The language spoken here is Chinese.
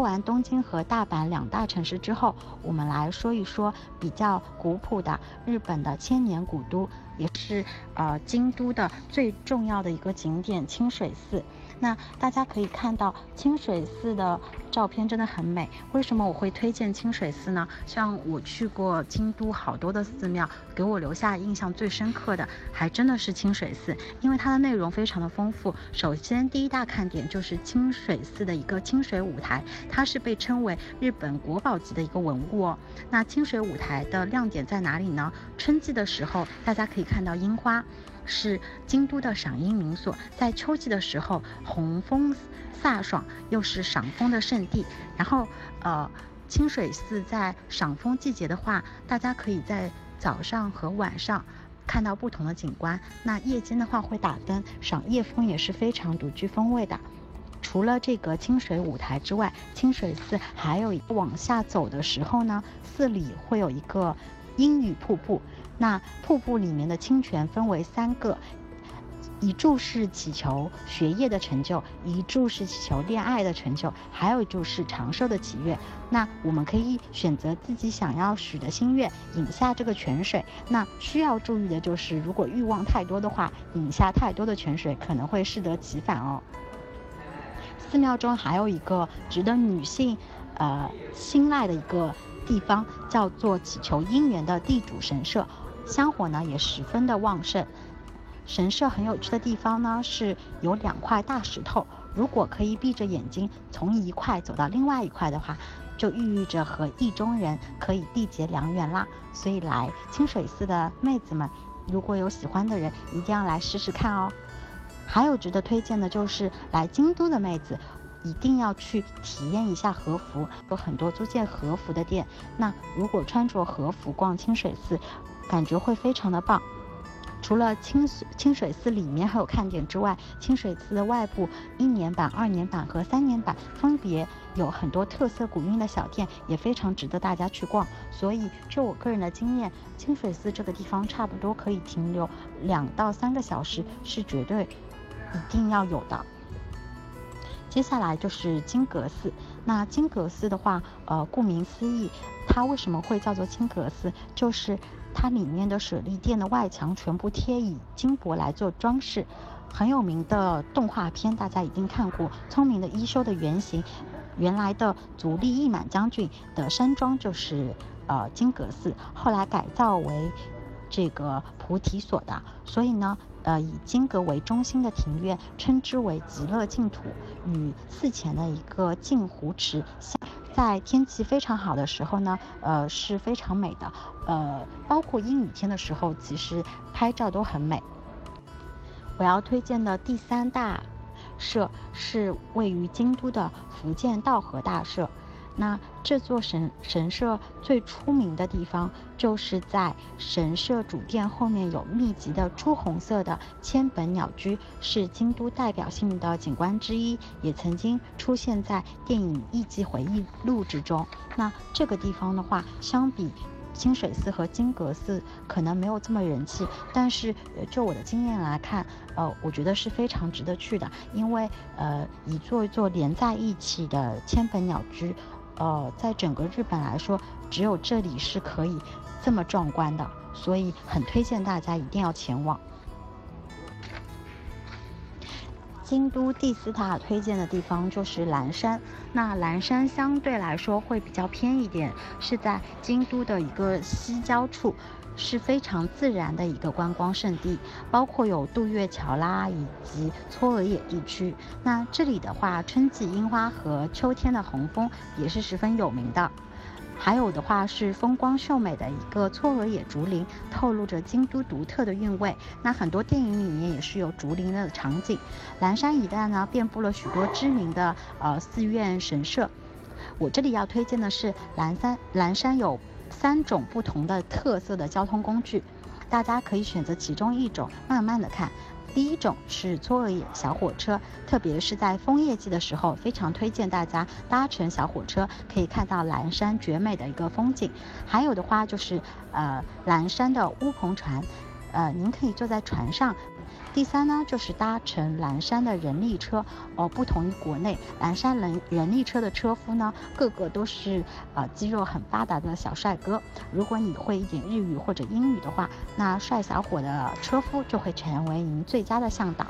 说完东京和大阪两大城市之后，我们来说一说比较古朴的日本的千年古都，也是呃京都的最重要的一个景点清水寺。那大家可以看到清水寺的照片真的很美。为什么我会推荐清水寺呢？像我去过京都好多的寺庙，给我留下印象最深刻的还真的是清水寺，因为它的内容非常的丰富。首先第一大看点就是清水寺的一个清水舞台，它是被称为日本国宝级的一个文物哦。那清水舞台的亮点在哪里呢？春季的时候，大家可以看到樱花。是京都的赏樱名所，在秋季的时候，红枫飒爽，又是赏枫的圣地。然后，呃，清水寺在赏枫季节的话，大家可以在早上和晚上看到不同的景观。那夜间的话会打灯，赏夜枫也是非常独具风味的。除了这个清水舞台之外，清水寺还有往下走的时候呢，寺里会有一个阴雨瀑布。那瀑布里面的清泉分为三个，一柱是祈求学业的成就，一柱是祈求恋爱的成就，还有一柱是长寿的祈愿。那我们可以选择自己想要许的心愿，饮下这个泉水。那需要注意的就是，如果欲望太多的话，饮下太多的泉水可能会适得其反哦。寺庙中还有一个值得女性，呃，青睐的一个地方，叫做祈求姻缘的地主神社。香火呢也十分的旺盛，神社很有趣的地方呢是有两块大石头，如果可以闭着眼睛从一块走到另外一块的话，就寓意着和意中人可以缔结良缘啦。所以来清水寺的妹子们，如果有喜欢的人，一定要来试试看哦。还有值得推荐的就是来京都的妹子，一定要去体验一下和服，有很多租借和服的店。那如果穿着和服逛清水寺，感觉会非常的棒。除了清水清水寺里面还有看点之外，清水寺的外部一年版、二年版和三年版分别有很多特色古韵的小店，也非常值得大家去逛。所以，就我个人的经验，清水寺这个地方差不多可以停留两到三个小时，是绝对一定要有的。接下来就是金阁寺。那金阁寺的话，呃，顾名思义，它为什么会叫做金阁寺？就是它里面的舍利殿的外墙全部贴以金箔来做装饰。很有名的动画片大家一定看过，《聪明的一休》的原型，原来的足利义满将军的山庄就是呃金阁寺，后来改造为这个菩提所的。所以呢。呃，以金阁为中心的庭院称之为极乐净土，与寺前的一个镜湖池，在天气非常好的时候呢，呃是非常美的。呃，包括阴雨天的时候，其实拍照都很美。我要推荐的第三大社是位于京都的福建道和大社。那这座神神社最出名的地方，就是在神社主殿后面有密集的朱红色的千本鸟居，是京都代表性的景观之一，也曾经出现在电影《艺伎回忆录》之中。那这个地方的话，相比清水寺和金阁寺，可能没有这么人气，但是就我的经验来看，呃，我觉得是非常值得去的，因为呃，一座一座连在一起的千本鸟居。呃，在整个日本来说，只有这里是可以这么壮观的，所以很推荐大家一定要前往。京都第四塔推荐的地方就是岚山，那岚山相对来说会比较偏一点，是在京都的一个西郊处。是非常自然的一个观光胜地，包括有渡月桥啦，以及嵯峨野地区。那这里的话，春季樱花和秋天的红枫也是十分有名的。还有的话是风光秀美的一个嵯峨野竹林，透露着京都独特的韵味。那很多电影里面也是有竹林的场景。岚山一带呢，遍布了许多知名的呃寺院神社。我这里要推荐的是岚山，岚山有。三种不同的特色的交通工具，大家可以选择其中一种，慢慢的看。第一种是嵯峨野小火车，特别是在枫叶季的时候，非常推荐大家搭乘小火车，可以看到蓝山绝美的一个风景。还有的话就是，呃，蓝山的乌篷船，呃，您可以坐在船上。第三呢，就是搭乘蓝山的人力车哦，不同于国内蓝山人人力车的车夫呢，个个都是呃肌肉很发达的小帅哥。如果你会一点日语或者英语的话，那帅小伙的车夫就会成为您最佳的向导。